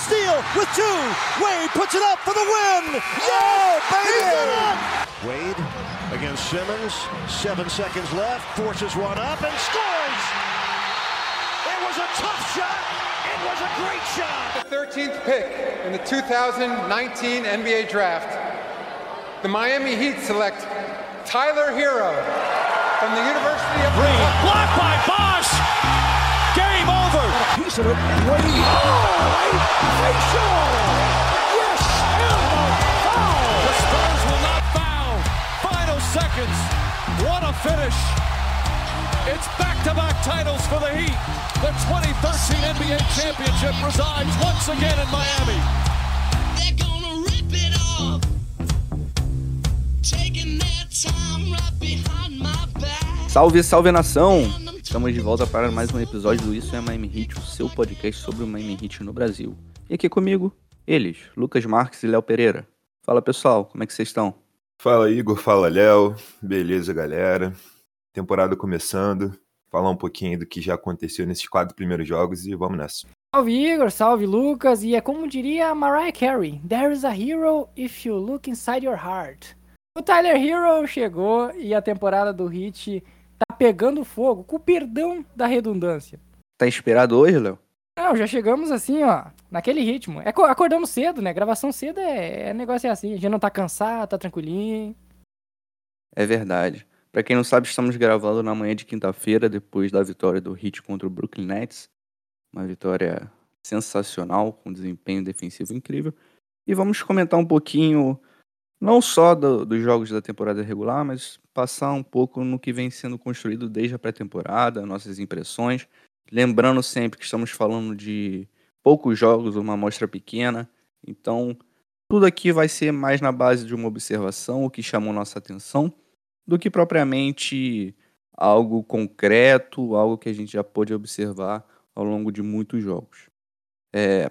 steal with two. Wade puts it up for the win. Yeah, baby! Wade against Simmons. Seven seconds left. Forces one up and scores. It was a tough shot. It was a great shot. The 13th pick in the 2019 NBA Draft. The Miami Heat select Tyler Hero from the University of Green. Blocked by Bosch. Game over. Piece of it. Wade. Oh, a facial. Yes, and a foul. The Spurs will not foul. Final seconds. What a finish. It's back-to-back titles for the Heat. The 2013 NBA championship resides once again in Miami. They're gonna rip it off. Taking their time right behind my back. Salve, salve nação! Estamos de volta para mais um episódio do Isso é Miami Heat, o seu podcast sobre o Miami Heat no Brasil. E aqui comigo, eles, Lucas Marques e Léo Pereira. Fala pessoal, como é que vocês estão? Fala Igor, fala Léo, beleza galera? Temporada começando, falar um pouquinho do que já aconteceu nesses quatro primeiros jogos e vamos nessa. Salve Igor, salve Lucas, e é como diria Mariah Carey, There is a hero if you look inside your heart. O Tyler Hero chegou e a temporada do Hit tá pegando fogo, com o perdão da redundância. Tá inspirado hoje, Léo? Não, já chegamos assim, ó, naquele ritmo. É, co- acordamos cedo, né? Gravação cedo é, é negócio é assim, a gente não tá cansado, tá tranquilinho. É verdade. Pra quem não sabe, estamos gravando na manhã de quinta-feira, depois da vitória do Heat contra o Brooklyn Nets. Uma vitória sensacional, com desempenho defensivo incrível. E vamos comentar um pouquinho, não só do- dos jogos da temporada regular, mas passar um pouco no que vem sendo construído desde a pré-temporada, nossas impressões. Lembrando sempre que estamos falando de poucos jogos, uma amostra pequena. Então, tudo aqui vai ser mais na base de uma observação, o que chamou nossa atenção do que propriamente algo concreto, algo que a gente já pôde observar ao longo de muitos jogos. É,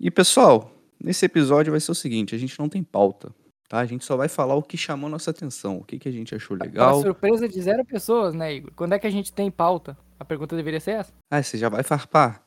E pessoal, nesse episódio vai ser o seguinte: a gente não tem pauta, tá? A gente só vai falar o que chamou nossa atenção, o que, que a gente achou Uma legal. surpresa de zero pessoas, né, Igor? Quando é que a gente tem pauta? A pergunta deveria ser essa? Ah, você já vai farpar?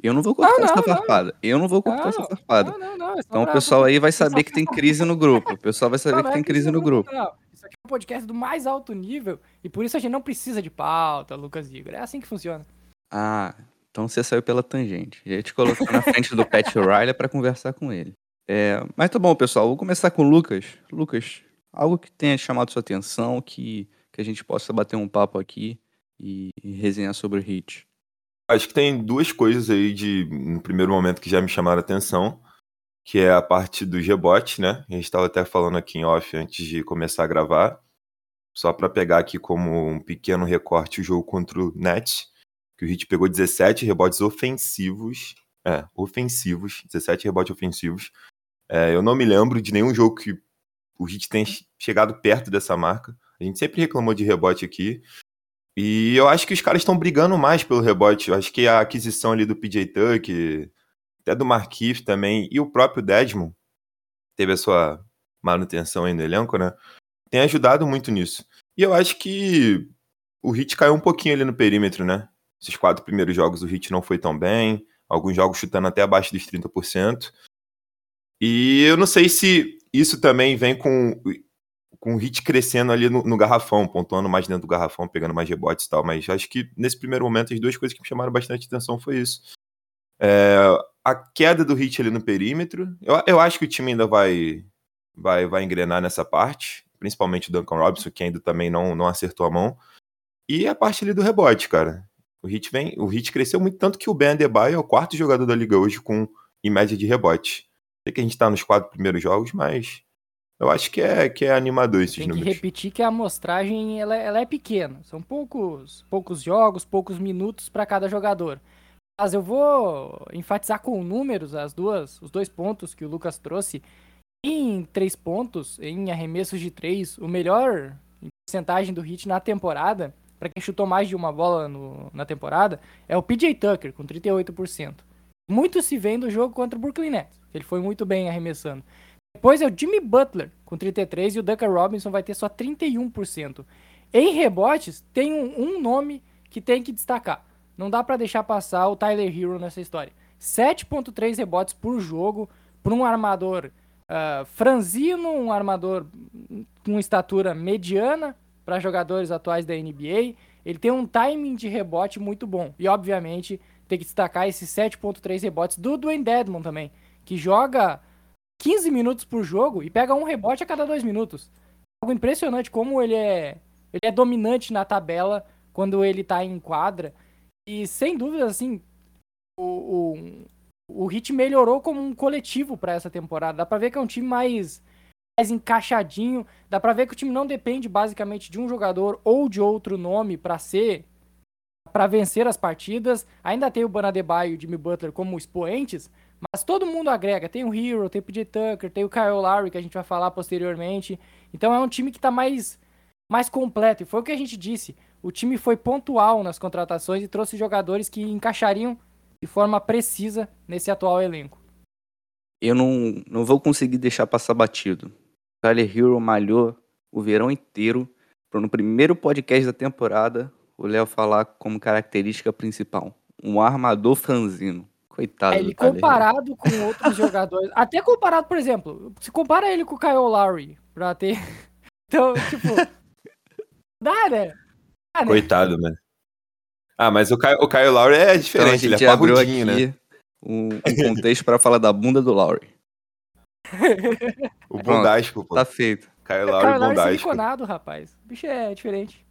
Eu não vou cortar não, essa não. farpada. Eu não vou cortar Não, essa farpada. Não, não, não. é Então o pessoal aí vai saber que tem crise no grupo. O pessoal vai saber Não, que não é tem crise no não, grupo. não. Isso aqui é um podcast do mais alto nível e por isso a gente não precisa de pauta, Lucas Igor. É assim que funciona. Ah, então você saiu pela tangente. Já ia te colocar na frente do Pat Riley para conversar com ele. É, mas tá bom, pessoal. Vou começar com o Lucas. Lucas, algo que tenha chamado sua atenção, que, que a gente possa bater um papo aqui e, e resenhar sobre o Hit. Acho que tem duas coisas aí de, no primeiro momento, que já me chamaram a atenção, que é a parte dos rebotes, né? A gente estava até falando aqui em off antes de começar a gravar, só para pegar aqui como um pequeno recorte o jogo contra o Nets, que o Heat pegou 17 rebotes ofensivos, é, ofensivos, 17 rebotes ofensivos. É, eu não me lembro de nenhum jogo que o Heat tenha chegado perto dessa marca. A gente sempre reclamou de rebote aqui, e eu acho que os caras estão brigando mais pelo rebote. Eu acho que a aquisição ali do PJ Tuck, até do Marquise também, e o próprio Desmond, teve a sua manutenção aí no elenco, né? Tem ajudado muito nisso. E eu acho que o Hit caiu um pouquinho ali no perímetro, né? Esses quatro primeiros jogos o Hit não foi tão bem, alguns jogos chutando até abaixo dos 30%. E eu não sei se isso também vem com com o hit crescendo ali no, no garrafão, pontuando mais dentro do garrafão, pegando mais rebotes e tal. Mas acho que nesse primeiro momento as duas coisas que me chamaram bastante atenção foi isso. É, a queda do hit ali no perímetro. Eu, eu acho que o time ainda vai, vai, vai engrenar nessa parte, principalmente o Duncan Robinson, que ainda também não, não acertou a mão. E a parte ali do rebote, cara. O hit vem, o hit cresceu muito tanto que o Ben Adebayo é o quarto jogador da liga hoje com em média de rebote. Sei que a gente tá nos quatro primeiros jogos, mas eu acho que é, que é animador esses Tem que números. repetir que a amostragem ela, ela é pequena. São poucos, poucos jogos, poucos minutos para cada jogador. Mas eu vou enfatizar com números as duas, os dois pontos que o Lucas trouxe. Em três pontos, em arremessos de três, o melhor em porcentagem do hit na temporada, para quem chutou mais de uma bola no- na temporada, é o PJ Tucker, com 38%. Muito se vê do jogo contra o Brooklyn Nets. Ele foi muito bem arremessando. Depois é o Jimmy Butler, com 33%, e o Duncan Robinson vai ter só 31%. Em rebotes, tem um, um nome que tem que destacar. Não dá pra deixar passar o Tyler Hero nessa história. 7.3 rebotes por jogo para um armador ah, franzino, um armador com estatura mediana para jogadores atuais da NBA. Ele tem um timing de rebote muito bom. E, obviamente, tem que destacar esses 7.3 rebotes do Dwayne Dedmon também, que joga 15 minutos por jogo e pega um rebote a cada dois minutos. Algo impressionante como ele é, ele é dominante na tabela quando ele tá em quadra. E sem dúvida, assim, o, o, o Heat melhorou como um coletivo para essa temporada. Dá pra ver que é um time mais, mais encaixadinho. Dá pra ver que o time não depende basicamente de um jogador ou de outro nome para ser para vencer as partidas. Ainda tem o Banadebaio e o Jimmy Butler como expoentes, mas todo mundo agrega. Tem o Hero, tem o PJ Tucker, tem o Kyle Lowry, que a gente vai falar posteriormente. Então é um time que tá mais, mais completo. E foi o que a gente disse. O time foi pontual nas contratações e trouxe jogadores que encaixariam de forma precisa nesse atual elenco. Eu não, não vou conseguir deixar passar batido. Tyler Hero malhou o verão inteiro para no primeiro podcast da temporada o Léo falar como característica principal. Um armador franzino. Coitado É, ele comparado com outros jogadores, até comparado, por exemplo, se compara ele com o Kyle Lowry, pra ter. Então, tipo. dá, né? Dá, né? Coitado, mano. Ah, mas o Kyle, o Kyle Lowry é Então a diferente, ele gente é abriu parrudinho, né? um, um contexto para falar da bunda do Lowry. O bundasco, pô. Tá feito. Kyle O Lowry Kyle Lowry é bundasco. siliconado, rapaz. O bicho é diferente.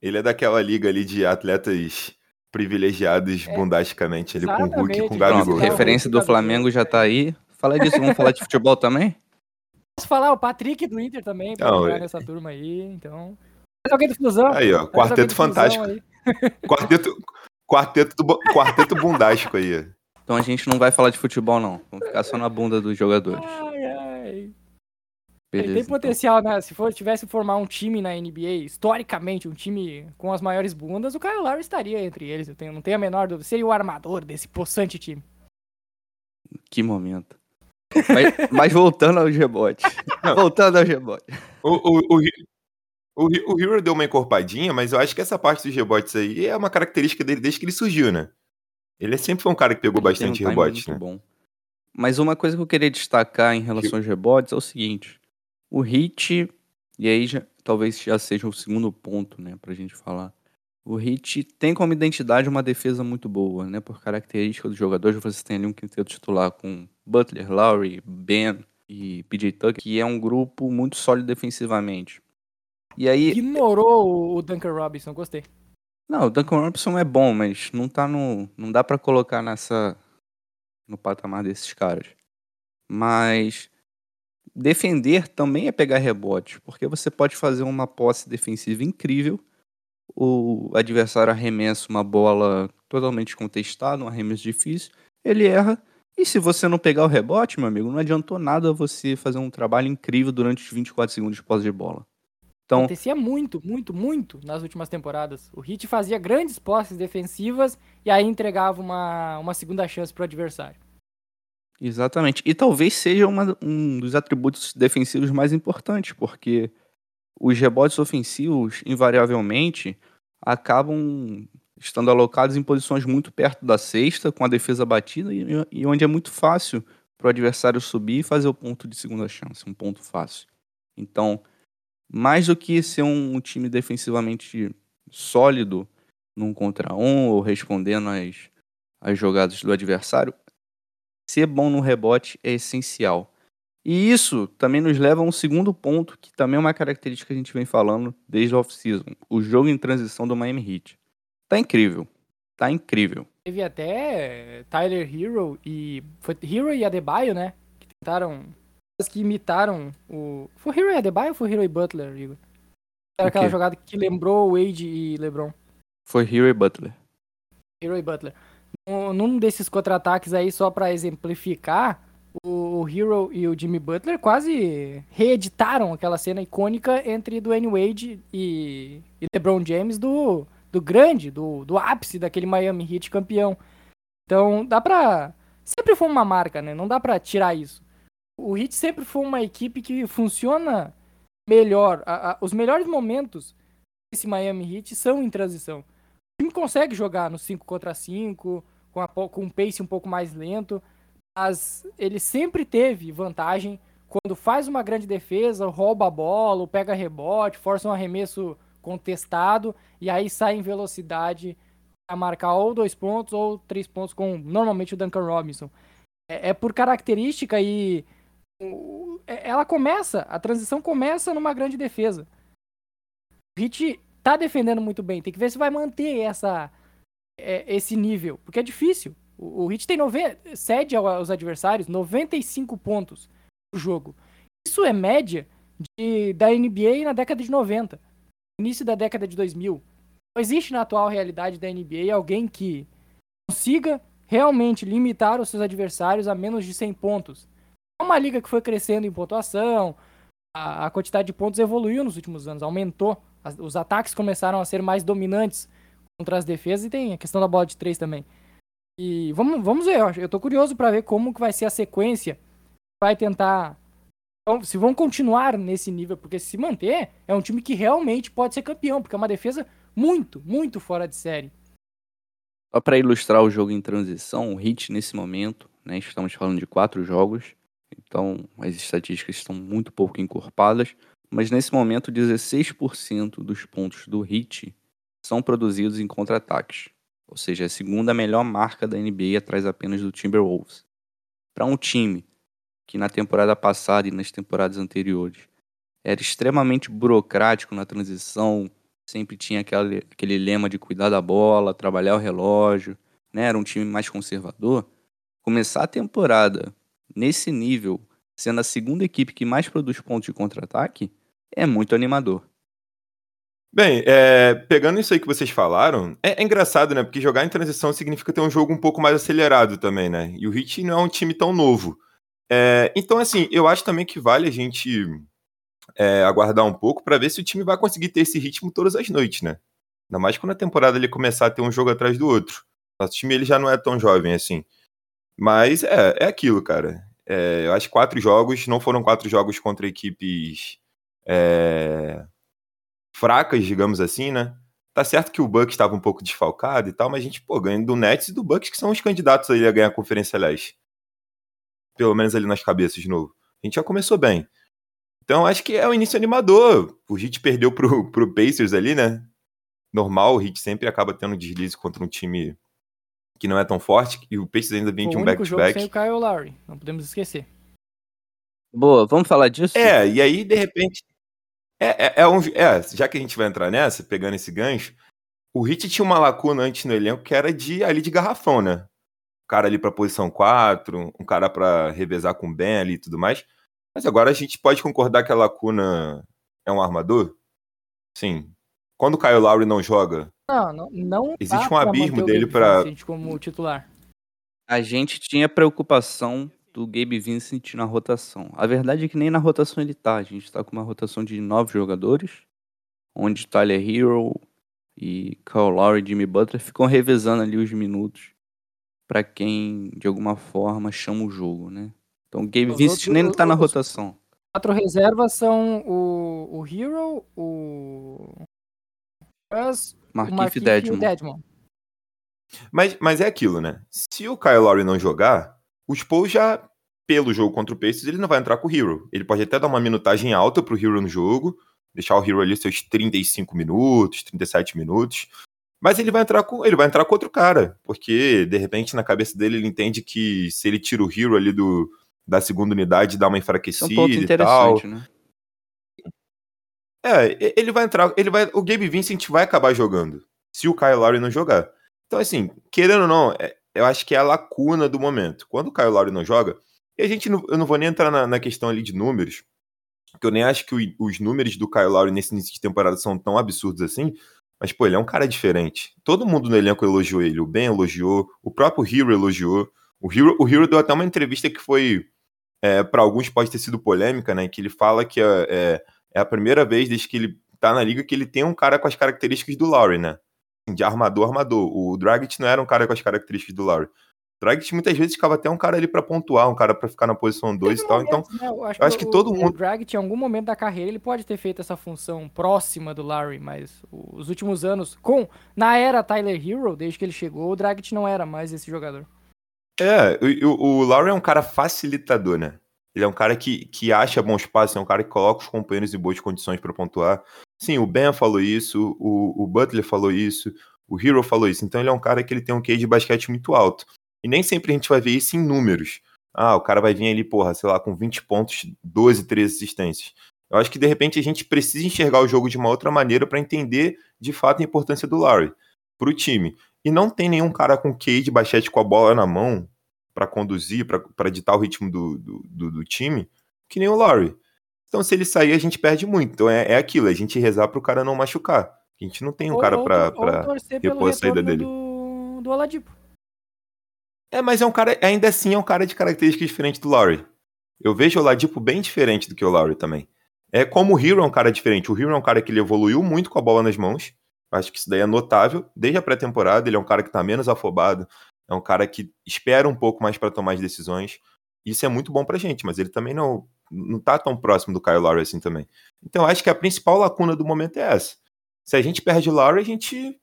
Ele é daquela liga ali de atletas privilegiados bundasticamente, ali com o Hulk e com o. Gabigol. Referência do Flamengo já tá aí. Fala disso, vamos falar de futebol também? Posso falar o Patrick do Inter também, pra Não, jogar é- nessa turma aí, então. Mais alguém do Fusão? Aí, ó, quarteto fantástico. Quarteto, quarteto, do, quarteto bundástico aí. Então a gente não vai falar de futebol, não. Vamos ficar só na bunda dos jogadores. Ai, ai. Ele Beleza. tem então. potencial, né? Se for, tivesse formar um time na NBA, historicamente, um time com as maiores bundas, o Kyle Lowry estaria entre eles. Eu tenho, não tenho a menor dúvida. Seria o armador desse possante time. Que momento. Mas, mas voltando aos rebotes. Voltando aos rebotes. O, o, o, o, o Hero deu uma encorpadinha, mas eu acho que essa parte dos rebotes aí é uma característica dele desde que ele surgiu, né? Ele sempre foi um cara que pegou Ele bastante um muito né? bom. Mas uma coisa que eu queria destacar em relação aos rebotes é o seguinte. O Hit, e aí já, talvez já seja o segundo ponto, né, pra gente falar. O Hit tem como identidade uma defesa muito boa, né, por característica dos jogadores. Você tem ali um quinteto titular com Butler, Lowry, Ben e PJ Tucker, que é um grupo muito sólido defensivamente. E aí, Ignorou o Duncan Robinson, gostei. não, o Duncan Robinson é bom, mas não tá no. Não dá pra colocar nessa. no patamar desses caras. Mas defender também é pegar rebote, porque você pode fazer uma posse defensiva incrível. O adversário arremessa uma bola totalmente contestada, um arremesso difícil, ele erra. E se você não pegar o rebote, meu amigo, não adiantou nada você fazer um trabalho incrível durante os 24 segundos de posse de bola. Então, Acontecia muito, muito, muito nas últimas temporadas. O Heat fazia grandes posses defensivas e aí entregava uma, uma segunda chance pro adversário. Exatamente. E talvez seja uma- um dos atributos defensivos mais importantes, porque os rebotes ofensivos, invariavelmente, acabam estando alocados em posições muito perto da cesta, com a defesa batida, e, e onde é muito fácil para o adversário subir e fazer o ponto de segunda chance, um ponto fácil. Então, mais do que ser um, um time defensivamente sólido num contra um ou respondendo às, às jogadas do adversário, ser bom no rebote é essencial. E isso também nos leva a um segundo ponto, que também é uma característica que a gente vem falando desde a off-season. O jogo em transição do Miami Heat. Tá incrível. Tá incrível. Teve até Tyler Hero e. Foi Hero e Adebayo, né? Que tentaram. Que imitaram o. Foi Hero e Adebayo ou foi Hero e Butler, Igor? Era O aquela jogada que lembrou Wade e LeBron. Foi Hero e Butler. Hero e Butler. Num- desses contra-ataques aí, só pra exemplificar, o Hero e o Jimmy Butler quase reeditaram aquela cena icônica entre Dwayne Wade e, e LeBron James do, do grande, do, do ápice daquele Miami Heat campeão. Então, dá pra... Sempre foi uma marca, né? Não dá pra tirar isso. O Heat sempre foi uma equipe que funciona melhor. A- a- os melhores momentos desse Miami Heat são em transição. O time consegue jogar no 5 contra 5, com, a, com um pace um pouco mais lento, mas ele sempre teve vantagem quando faz uma grande defesa, rouba a bola, pega rebote, força um arremesso contestado e aí sai em velocidade a marcar ou dois pontos ou três pontos com normalmente o Duncan Robinson. É, é por característica e é, ela começa, a transição começa numa grande defesa. O Hit tá defendendo muito bem, tem que ver se vai manter essa, é, esse nível, porque é difícil. O, o Hit tem cede aos adversários 95 pontos por jogo. Isso é média de, da NBA na década de 90, início da década de 2000. Não existe na atual realidade da NBA alguém que consiga realmente limitar os seus adversários a menos de 100 pontos. É uma liga que foi crescendo em pontuação, a, a quantidade de pontos evoluiu nos últimos anos, aumentou. As, os ataques começaram a ser mais dominantes contra as defesas e tem a questão da bola de três também. E vamos, vamos ver, eu, eu tô curioso para ver como que vai ser a sequência. Vai tentar então, se vão continuar nesse nível, porque se manter, é um time que realmente pode ser campeão, porque é uma defesa muito, muito fora de série. Só para ilustrar o jogo em transição, o Hit nesse momento, né, estamos falando de quatro jogos, então as estatísticas estão muito pouco encorpadas, mas nesse momento 16% dos pontos do Hit são produzidos em contra-ataques, ou seja, a segunda melhor marca da NBA atrás apenas do Timberwolves. Para um time que na temporada passada e nas temporadas anteriores era extremamente burocrático na transição, sempre tinha aquele, aquele lema de cuidar da bola, trabalhar o relógio, né? Era um time mais conservador. Começar a temporada nesse nível, sendo a segunda equipe que mais produz pontos de contra-ataque, é muito animador. Bem, é, pegando isso aí que vocês falaram, é, é, engraçado, né? Porque jogar em transição significa ter um jogo um pouco mais acelerado também, né? E o Heat não é um time tão novo. É, então, assim, eu acho também que vale a gente é, aguardar um pouco para ver se o time vai conseguir ter esse ritmo todas as noites, né? Ainda mais quando a temporada ele começar a ter um jogo atrás do outro. Nosso time ele já não é tão jovem assim. Mas é, é aquilo, cara. Eu acho que quatro jogos não foram quatro jogos contra equipes fracas, digamos assim, né? Tá certo que o Bucks estava um pouco desfalcado e tal, mas a gente, pô, ganha do Nets e do Bucks, que são os candidatos aí a ganhar a Conferência Leste. Pelo menos ali nas cabeças de novo. A gente já começou bem. Então acho que é um início animador. O Heat perdeu pro, pro Pacers ali, né? Normal, o Heat sempre acaba tendo deslize contra um time que não é tão forte, e o Pacers ainda vem de um back-to-back. O único jogo sem o Kyle Lowry, não podemos esquecer. Boa, vamos falar disso? É, e aí, de repente... É, é, é, um, é, já que a gente vai entrar nessa, pegando esse gancho, o Heat tinha uma lacuna antes no elenco que era de ali de garrafão, né? Um cara ali pra posição 4, um cara para revezar com o Ben ali e tudo mais. Mas agora a gente pode concordar que a lacuna é um armador? Sim. Quando o Kyle Lowry não joga, não, não, não existe um abismo dele para como titular. A gente tinha preocupação do Gabe Vincent na rotação. A verdade é que nem na rotação ele tá. A gente tá com uma rotação de nove jogadores, onde Tyler Hero e Kyle Lowry e Jimmy Butler ficam revezando ali os minutos para quem de alguma forma chama o jogo, né? Então o Gabe Vincent nem tá na rotação. Quatro reservas são o, o Hero, o. Marquinhos o Marquinhos e o Deadmon. Mas, mas é aquilo, né? Se o Kyle Lowry não jogar, o Spo já, pelo jogo contra o Pacers, ele não vai entrar com o Hero. Ele pode até dar uma minutagem alta pro Hero no jogo, deixar o Hero ali seus 35 minutos, 37 minutos. Mas ele vai entrar com ele vai entrar com outro cara, porque de repente na cabeça dele ele entende que se ele tira o Hero ali do, da segunda unidade dá uma enfraquecida é um e tal. Né? É, ele vai entrar, ele vai, o Gabe Vincent vai acabar jogando, se o Kyle Lowry não jogar. Então assim, querendo ou não, é, eu acho que é a lacuna do momento. Quando o Kyle Lowry não joga, e a gente não, eu não vou nem entrar na, na questão ali de números, porque eu nem acho que o, os números do Kyle Lowry nesse início de temporada são tão absurdos assim, mas, pô, ele é um cara diferente. Todo mundo no elenco elogiou ele. O Ben elogiou, o próprio Hero elogiou. O Hero, o Hero deu até uma entrevista que foi é, para alguns pode ter sido polêmica, né? Que ele fala que é, é, é, a primeira vez desde que ele tá na liga que ele tem um cara com as características do Lowry, né? De armador, armador. O Dragic não era um cara com as características do Lowry. Dragic muitas vezes ficava até um cara ali pra pontuar, um cara pra ficar na posição 2 e tal. Então, né? Eu acho, eu acho que o- todo o mundo- Dragic, em algum momento da carreira, ele pode ter feito essa função próxima do Larry, mas os últimos anos, com na era Tyler Hero, desde que ele chegou, o Dragic não era mais esse jogador. É, o, o, o Lowry é um cara facilitador, né? Ele é um cara que, que acha bons passos, é um cara que coloca os companheiros em boas condições pra pontuar. Sim, o Ben falou isso, o, o Butler falou isso, o Hero falou isso. Então ele é um cara que ele tem um QI de basquete muito alto. E nem sempre a gente vai ver isso em números. Ah, o cara vai vir ali, porra, sei lá, com 20 pontos, 12, 13 assistências. Eu acho que de repente a gente precisa enxergar o jogo de uma outra maneira pra entender de fato a importância do Larry pro time. E não tem nenhum cara com QI de basquete com a bola na mão pra conduzir, pra ditar o ritmo do, do, do- do time, que nem o Larry. Então, se ele sair, a gente perde muito. Então, é, é aquilo, a gente rezar pro cara não machucar. A gente não tem um Ou- cara pelo repor a saída dele. Do, do Oladipo. É, mas é um cara, ainda assim, é um cara de características diferentes do Lowry. Eu vejo o Oladipo bem diferente do que o Lowry também. É como o Hero é um cara diferente. O Hero é um cara que ele evoluiu muito com a bola nas mãos. Acho que isso daí é notável. Desde a pré-temporada, ele é um cara que tá menos afobado. É um cara que espera um pouco mais pra tomar as decisões. Isso é muito bom pra gente, mas ele também não, não tá tão próximo do Kyle Lowry assim também. Então, acho que a principal lacuna do momento é essa. Se a gente perde o Lowry, a gente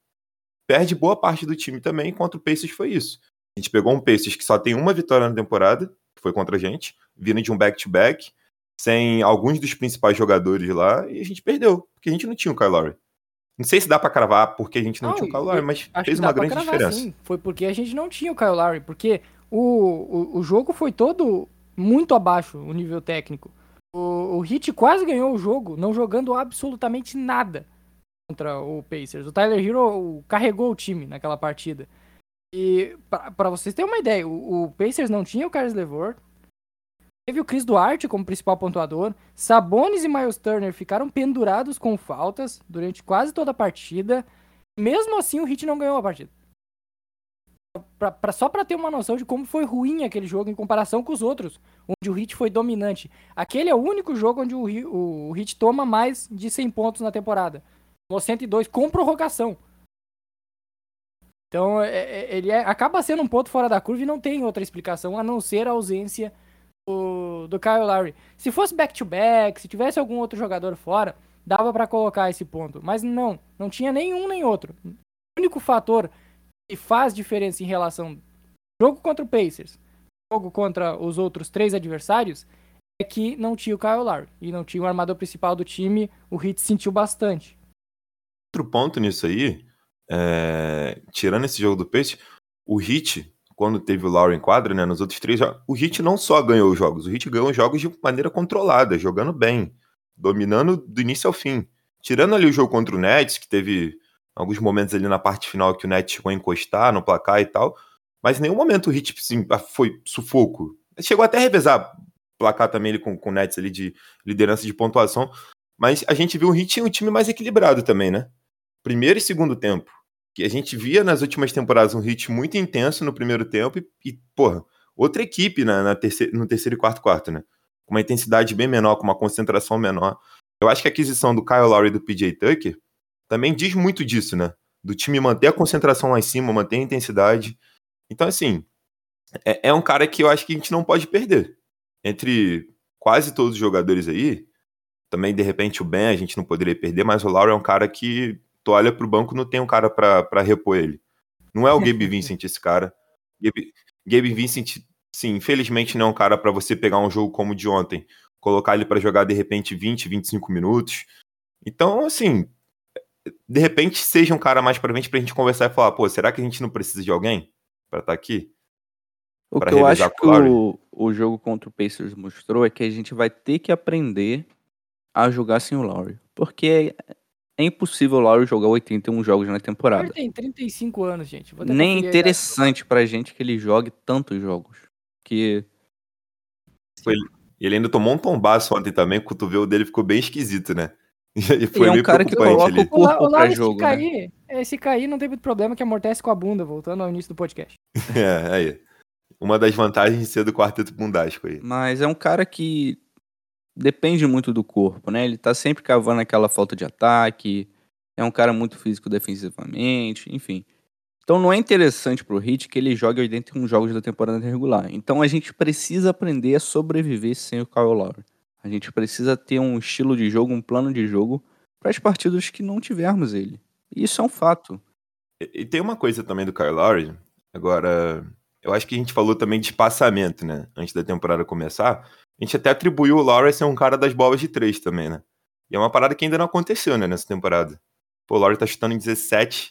perde boa parte do time também. Contra o Pacers foi isso. A gente pegou um Pacers que só tem uma vitória na temporada, que foi contra a gente, vindo de um back-to-back, sem alguns dos principais jogadores lá, e a gente perdeu, porque a gente não tinha o Kyle Lowry. Não sei se dá pra cravar porque a gente não, Não, tinha o Kyle Lowry, mas fez uma grande cravar, diferença. sim. Foi porque a gente não tinha o Kyle Lowry, porque o, o, o jogo foi todo muito abaixo, o nível técnico. O, o Heat quase ganhou o jogo, não jogando absolutamente nada contra o Pacers. O Tyler Hero carregou o time naquela partida. E pra vocês terem uma ideia, o, o Pacers não tinha o Carlos LeVert, teve o Chris Duarte como principal pontuador, Sabonis e Miles Turner ficaram pendurados com faltas durante quase toda a partida. Mesmo assim, o Heat não ganhou a partida. Pra, pra- só pra ter uma noção de como foi ruim aquele jogo em comparação com os outros, onde o Heat foi dominante. Aquele é o único jogo onde o, o, toma mais de 100 pontos na temporada. Tomou 102 com prorrogação. Então, é- é- ele é- acaba sendo um ponto fora da curva e não tem outra explicação a não ser a ausência do, do Kyle Lowry. Se fosse back-to-back, se tivesse algum outro jogador fora, dava pra colocar esse ponto. Mas não, não tinha nenhum nem outro. O único fator que faz diferença em relação jogo contra o Pacers, jogo contra os outros três adversários, é que não tinha o Kyle Lowry e não tinha o armador principal do time, o Heat sentiu bastante. Outro ponto nisso aí, é, tirando esse jogo do Pacers, o Heat, quando teve o Lowry em quadra, né, nos outros três jogos, o Heat não só ganhou os jogos, o Heat ganhou os jogos de maneira controlada, jogando bem, dominando do início ao fim. Tirando ali o jogo contra o Nets, que teve alguns momentos ali na parte final que o Nets chegou a encostar no placar e tal, mas em nenhum momento o Heat assim, foi sufoco. Chegou até a revezar placar também ali com, com o Nets ali de liderança de pontuação, mas a gente viu o Heat um time mais equilibrado também, né? Primeiro e segundo tempo. Que a gente via nas últimas temporadas um Heat muito intenso no primeiro tempo e, e porra, outra equipe na, na no terceiro e quarto quarto, né? Com uma intensidade bem menor, com uma concentração menor. Eu acho que a aquisição do Kyle Lowry e do PJ Tucker também diz muito disso, né? Do time manter a concentração lá em cima, manter a intensidade. Então, assim, é, é um cara que eu acho que a gente não pode perder. Entre quase todos os jogadores aí, também, de repente, o Ben a gente não poderia perder, mas o Lowry é um cara que tu olha pro banco não tem um cara pra repor ele. Não é o Gabe Vincent esse cara. Gabe, Gabe Vincent, sim, infelizmente não é um cara pra você pegar um jogo como o de ontem, colocar ele pra jogar de repente 20, 25 minutos. Então, assim, de repente seja um cara mais pra frente pra gente conversar e falar, pô, será que a gente não precisa de alguém pra estar aqui? O Pra que eu revezar acho que com o o, jogo contra o Pacers mostrou é que a gente vai ter que aprender a jogar sem o Lowry. Porque é, é impossível o Lowry jogar 81 jogos na temporada. Ele tem 35 anos, gente. Nem idade. interessante pra gente que ele jogue tantos jogos. Que E ele ainda tomou um tombaço ontem também, o cotovelo dele ficou bem esquisito, né? E foi é um meio cara que coloca ali. o corpo o pra jogo, né? cair, é, se cair não tem muito problema que amortece com a bunda, voltando ao início do podcast. É, aí. Uma das vantagens de ser do quarteto bundasco aí. Mas é um cara que depende muito do corpo, né? Ele tá sempre cavando aquela falta de ataque. É um cara muito físico defensivamente, enfim. Então não é interessante pro Heat que ele jogue 81 jogos da temporada regular. Então a gente precisa aprender a sobreviver sem o Kyle Lowry. A gente precisa ter um estilo de jogo, um plano de jogo para as partidas que não tivermos ele. E isso é um fato. E, e tem uma coisa também do Kyle Lowry, agora, eu acho que a gente falou também de espaçamento, né, antes da temporada começar, a gente até atribuiu o Lowry a ser um cara das bolas de três também, né, e é uma parada que ainda não aconteceu, né, nessa temporada. Pô, o Lowry tá chutando em 17%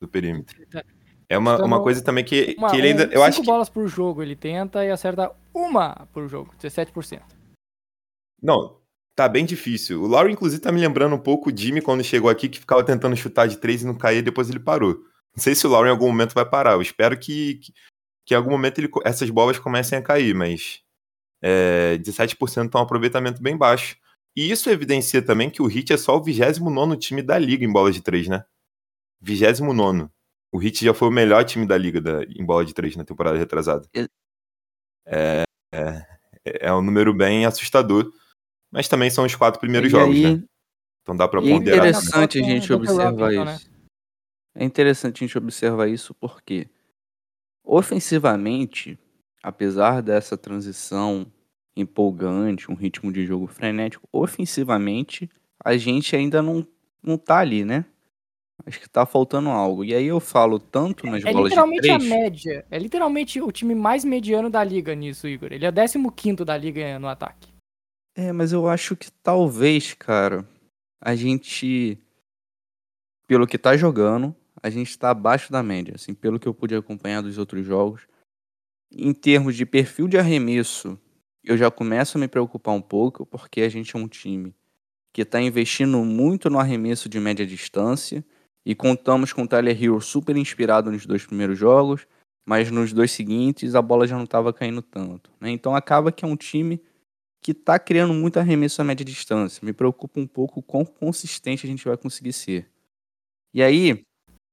do perímetro. É uma, uma coisa também que, Uma- que ele ainda, um- eu acho cinco que, bolas por jogo ele tenta e acerta uma por jogo, 17%. Não, tá bem difícil. O Lowry, inclusive, tá me lembrando um pouco o Jimmy quando chegou aqui, que ficava tentando chutar de três e não caía, depois ele parou. Não sei se o Lowry em algum momento vai parar, eu espero que, que, que em algum momento ele essas bolas comecem a cair, mas é, 17% tá um aproveitamento bem baixo. E isso evidencia também que o Heat é só o 29 time da liga em bola de três, né? 29. O Heat já foi o melhor time da liga da- em bola de três na temporada retrasada. É, é, é um número bem assustador. Mas também são os quatro primeiros e jogos, aí, né? Então dá pra e é ponderar. também. interessante a gente observar Robinson, né? isso. É interessante a gente observar isso porque, ofensivamente, apesar dessa transição empolgante, um ritmo de jogo frenético, ofensivamente, a gente ainda não, não tá ali, né? Acho que tá faltando algo. E aí eu falo tanto nas É bolas de literalmente a três. média. É literalmente o time mais mediano da liga nisso, Igor. Ele é 15 da liga no ataque. É, mas eu acho que talvez, cara, a gente, pelo que tá jogando, a gente tá abaixo da média, assim, pelo que eu pude acompanhar dos outros jogos. Em termos de perfil de arremesso, eu já começo a me preocupar um pouco, porque a gente é um time que tá investindo muito no arremesso de média distância, e contamos com o Tyler Hero super inspirado nos dois primeiros jogos, mas nos dois seguintes a bola já não estava caindo tanto. né? Então acaba que é um time que tá criando muito arremesso a média distância. Me preocupa um pouco o quão consistente a gente vai conseguir ser. E aí,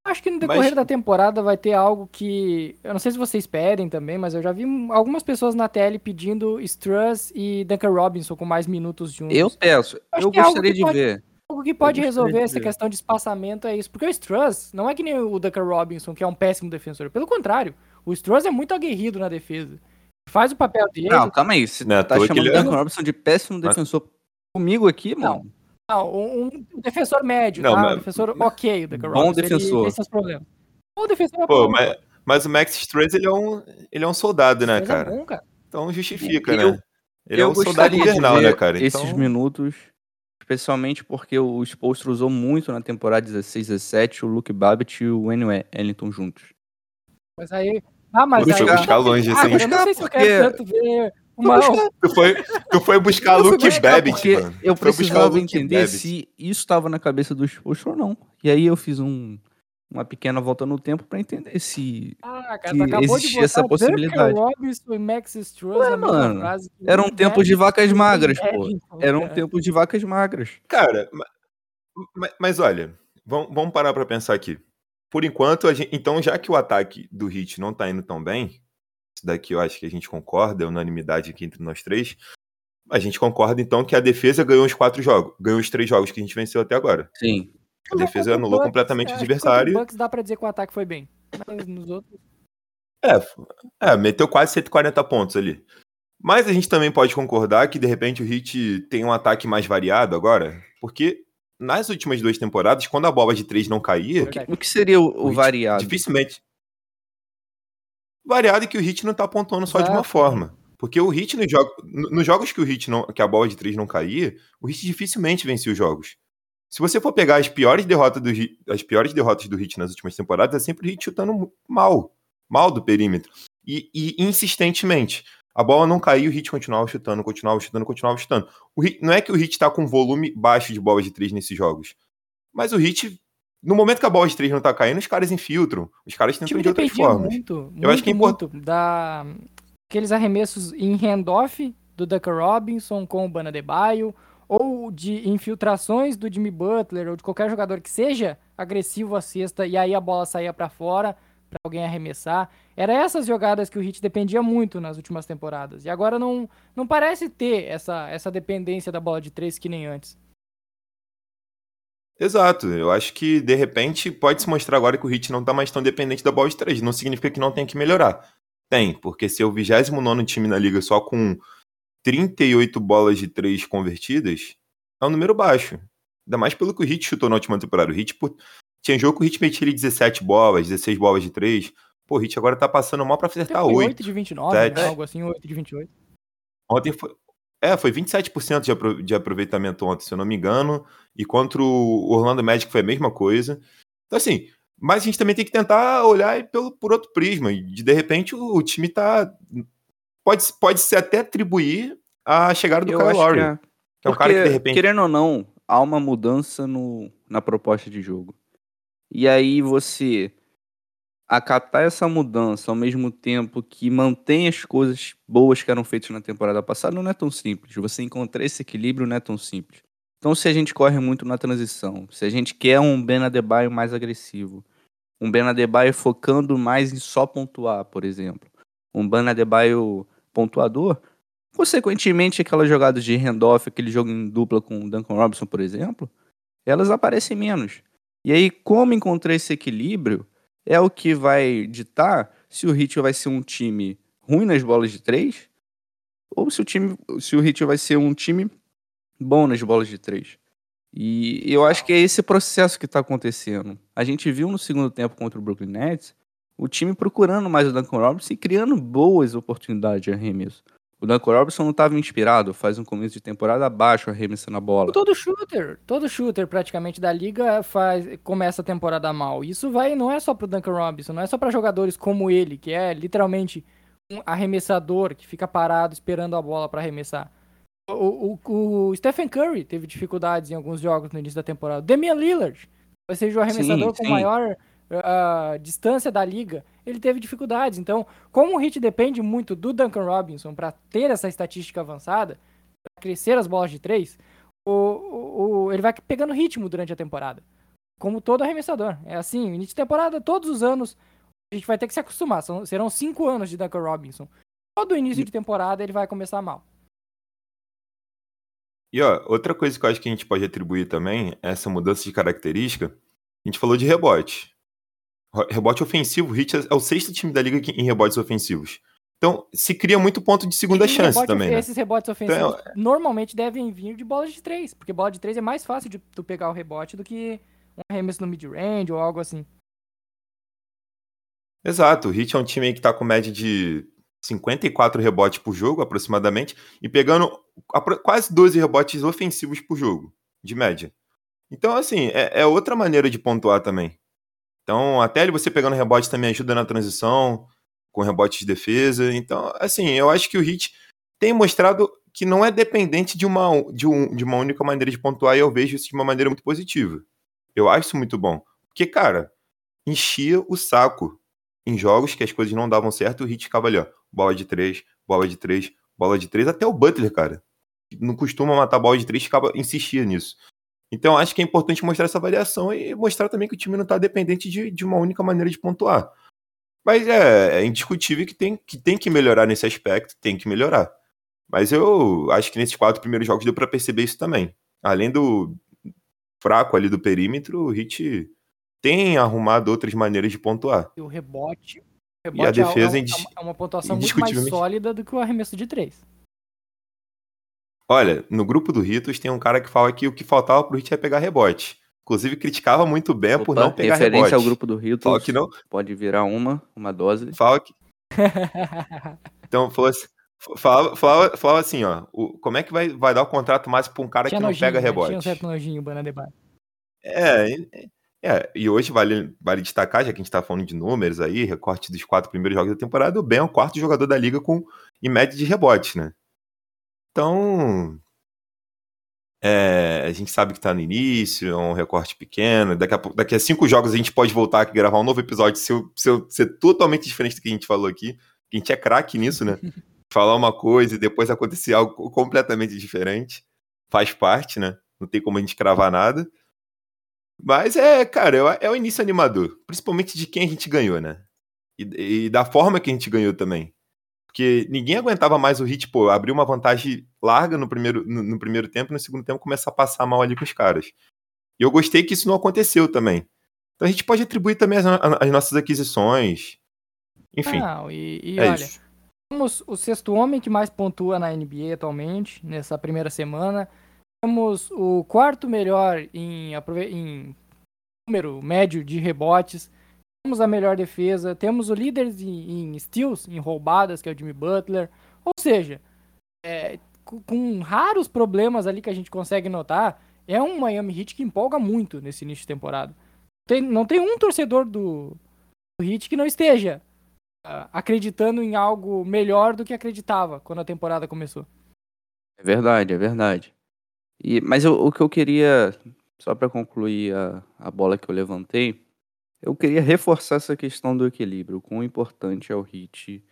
Acho que no decorrer Mas- da temporada vai ter algo que. Eu não sei se vocês pedem também, mas eu já vi algumas pessoas na TL pedindo Struss e Duncan Robinson com mais minutos juntos. eu peço, Acho eu é gostaria que de pode- ver. Algo que pode resolver essa questão de espaçamento é isso. Porque o Struss não é que nem o Duncan Robinson, que é um péssimo defensor. Pelo contrário, o Struss é muito aguerrido na defesa. Faz o papel dele. Não, calma aí. Você Não é tá chamando o ele é- Duncan Robinson de péssimo Mas- defensor comigo aqui, Não, mano? Não, um, um defensor médio, Não, tá? mas- Um defensor ok, o Duncan Bom Robinson. Ele defensor. tem seus problemas. Bom defensor é Pô, bom, mas, mas o Max Struz, ele é um, ele é um soldado, né, mas é cara? bom, cara. Então justifica, Eu- né? Ele é eu um soldado gostaria de invernal, ver né, cara? esses Então, minutos, especialmente porque o Spolstra usou muito na temporada 16, 17 o Luke Babbitt e o Wayne Ellington juntos. Mas aí. Ah, mas Puxa, aí. buscar longe, ah, assim. cara, eu não sei se eu Porque- quero tanto ver uma. tu foi, tu foi buscar Eu Luke buscar Babbitt, porque mano. eu precisava entender se isso estava na cabeça do Spolstra ou não. E aí eu fiz um, uma pequena volta no tempo pra entender se Ah, cara, existia essa possibilidade. Robinson e Max Struz Ué, mano, era um tempo de vacas magras, pô. Era um cara. tempo de vacas magras. Cara, ma- ma- mas, olha, vamos, vamos parar pra pensar aqui. Por enquanto, a gente, então, já que o ataque do Hit não tá indo tão bem, isso daqui eu acho que a gente concorda, é unanimidade aqui entre nós três. A gente concorda, então, que a defesa ganhou os quatro jogos, ganhou os três jogos que a gente venceu até agora. Sim. A defesa o anulou Bucks, completamente o que contra adversário. O Bucks dá pra dizer que o ataque foi bem. Mas nos outros. É, é, meteu quase 140 pontos ali. Mas a gente também pode concordar que, de repente, o Hit tem um ataque mais variado agora, porque nas últimas duas temporadas, quando a bola de três não caía, Verdade. O que seria o, o Hit variado? Dificilmente. Variado é que o Hit não tá pontuando só de uma forma. Porque o Hit, nos, jogo, no- nos jogos que o Hit não, que a bola de três não caía, o Hit dificilmente vencia os jogos. Se você for pegar as piores derrotas do Hit, as piores derrotas do Hit nas últimas temporadas, é sempre o Hit chutando mal, mal do perímetro. E, e insistentemente. A bola não caiu, o Hit continuava chutando, continuava chutando, continuava chutando. O Heat- não é que o Hit tá com volume baixo de bolas de três nesses jogos. Mas o Hit, no momento que a bola de três não tá caindo, os caras infiltram. Os caras tentam de outras formas. muito, muito, Eu acho que é muito da aqueles arremessos em handoff do Duncan Robinson com o Bana Debaio ou de infiltrações do Jimmy Butler ou de qualquer jogador que seja agressivo à cesta e aí a bola saía pra fora pra alguém arremessar. Era essas jogadas que o Heat dependia muito nas últimas temporadas. E agora não, não parece ter essa, essa dependência da bola de três que nem antes. Exato, eu acho que de repente pode se mostrar agora que o Hit não tá mais tão dependente da bola de três. Não significa que não tem que melhorar. Tem, porque ser o 29 time na liga só com 38 bolas de três convertidas é um número baixo. Ainda mais pelo que o Hit chutou na última temporada. O Hit, por... tinha jogo que o Hit metia 17 bolas, 16 bolas de três. Pô, o Hit agora tá passando mal pra acertar Foi 8. 8 de 29, 7. né? algo assim, 8 de 28. Ontem foi. É, foi 27% de, apro- de aproveitamento ontem, se eu não me engano. E contra o Orlando Magic foi a mesma coisa. Então, assim, mas a gente também tem que tentar olhar pelo, por outro prisma. E de, de repente o, o time tá. Pode, pode se até atribuir a chegada do Eu Kyle Lowry. que é. Que é um cara que de repente. querendo ou não, há uma mudança no, na proposta de jogo. E aí você acatar essa mudança ao mesmo tempo que mantém as coisas boas que eram feitas na temporada passada não é tão simples. Você encontrar esse equilíbrio não é tão simples. Então se a gente corre muito na transição, se a gente quer um Ben Adebayo mais agressivo, um Ben Adebayo focando mais em só pontuar, por exemplo, um Ben Adebayo pontuador, Consequentemente, aquelas jogadas de handoff, aquele jogo em dupla com o Duncan Robinson, por exemplo, elas aparecem menos. E aí, como encontrar esse equilíbrio é o que vai ditar se o Heat vai ser um time ruim nas bolas de três ou se o time, se o Heat vai ser um time bom nas bolas de três. E eu acho que é esse processo que está acontecendo. A gente viu no segundo tempo contra o Brooklyn Nets o time procurando mais o Duncan Robinson e criando boas oportunidades de arremesso. O Duncan Robinson não estava inspirado, faz um começo de temporada abaixo arremessando a bola. Todo shooter, todo shooter praticamente da liga faz, começa a temporada mal. Isso vai, não é só pro Duncan Robinson, não é só para jogadores como ele, que é literalmente um arremessador que fica parado esperando a bola para arremessar. O, o, o, Stephen Curry teve dificuldades em alguns jogos no início da temporada. O Damian Lillard, vai ser o arremessador Sim, com sim. maior uh, distância da liga, ele teve dificuldades. Então, como o Heat depende muito do Duncan Robinson para ter essa estatística avançada, para crescer as bolas de três, o, o, o- ele vai pegando ritmo durante a temporada. Como todo arremessador. É assim, início de temporada, todos os anos, a gente vai ter que se acostumar. São- serão cinco anos de Duncan Robinson. Todo início de temporada ele vai começar mal. E ó, outra coisa que eu acho que a gente pode atribuir também é essa mudança de característica. A gente falou de rebote. Rebote ofensivo, o Heat é o sexto time da liga em rebotes ofensivos. Então, se cria muito ponto de segunda E chance rebote- também, né? Esses rebotes ofensivos normalmente devem vir de bolas de três, porque bola de três é mais fácil de tu pegar o rebote do que um arremesso no mid-range ou algo assim. Exato, o Heat é um time que tá com média de 54 rebotes por jogo, aproximadamente, e pegando quase 12 rebotes ofensivos por jogo, de média. Então, assim, é, é outra maneira de pontuar também. Então, até ele você pegando rebote também ajuda na transição, com rebote de defesa. Então, assim, eu acho que o Heat tem mostrado que não é dependente de uma, de, um- de uma única maneira de pontuar, e eu vejo isso de uma maneira muito positiva. Eu acho isso muito bom. Porque, cara, enchia o saco em jogos que as coisas não davam certo, o Hit ficava ali, ó, bola de três, bola de três, bola de três, até o Butler, cara, não costuma matar bola de três, ficava, insistia nisso. Então acho que é importante mostrar essa variação e mostrar também que o time não está dependente de, de uma única maneira de pontuar. Mas é, é indiscutível que tem, que tem que melhorar nesse aspecto, tem que melhorar. Mas eu acho que nesses quatro primeiros jogos deu para perceber isso também. Além do fraco ali do perímetro, o Hit tem arrumado outras maneiras de pontuar. E o rebote, o E a rebote é- defesa é, indis- é uma pontuação muito mais sólida do que o arremesso de três. Olha, no grupo do Ritos tem um cara que fala que o que faltava pro Hit é pegar rebote. Inclusive criticava muito bem por Opa, não pegar referência rebote. ao grupo do Rio, Fala que não, pode virar uma, uma dose. fala que então falou assim, falava, falava, falava assim, ó, o- como é que vai, vai dar o contrato máximo pra um cara Tinha que não nojinho, pega né? rebote? Tinha um certo nojinho, o Banadebar. É, é, é, e hoje vale, vale destacar, já que a gente tá falando de números aí, recorte dos quatro primeiros jogos da temporada, o Ben é o quarto jogador da liga com em média de rebote, né? Então, é, a gente sabe que tá no início, é um recorte pequeno, daqui a, daqui a cinco jogos a gente pode voltar aqui e gravar um novo episódio se eu, se eu ser totalmente diferente do que a gente falou aqui, a gente é craque nisso, né? Falar uma coisa e depois acontecer algo completamente diferente, faz parte, né? Não tem como a gente cravar nada. Mas é, cara, é, é o início animador. Principalmente de quem a gente ganhou, né? E, e da forma que a gente ganhou também. Porque ninguém aguentava mais o Hit, pô, abrir uma vantagem larga no primeiro, no, no primeiro tempo e no segundo tempo começar a passar mal ali com os caras. E eu gostei que isso não aconteceu também. Então a gente pode atribuir também as, as nossas aquisições. Enfim. Não, e, e é olha, isso. temos o sexto homem que mais pontua na NBA atualmente, nessa primeira semana. Temos o quarto melhor em, em número médio de rebotes. Temos a melhor defesa. Temos o líder em, em steals, em roubadas, que é o Jimmy Butler. Ou seja, é, com, raros problemas ali que a gente consegue notar, é um Miami Heat que empolga muito nesse início de temporada. Tem- não tem um torcedor do, do Heat que não esteja ah, acreditando em algo melhor do que acreditava quando a temporada começou. É verdade, é verdade. E, mas eu- o que eu queria, só para concluir a, a bola que eu levantei, eu queria reforçar essa questão do equilíbrio. Quão importante é o Hit,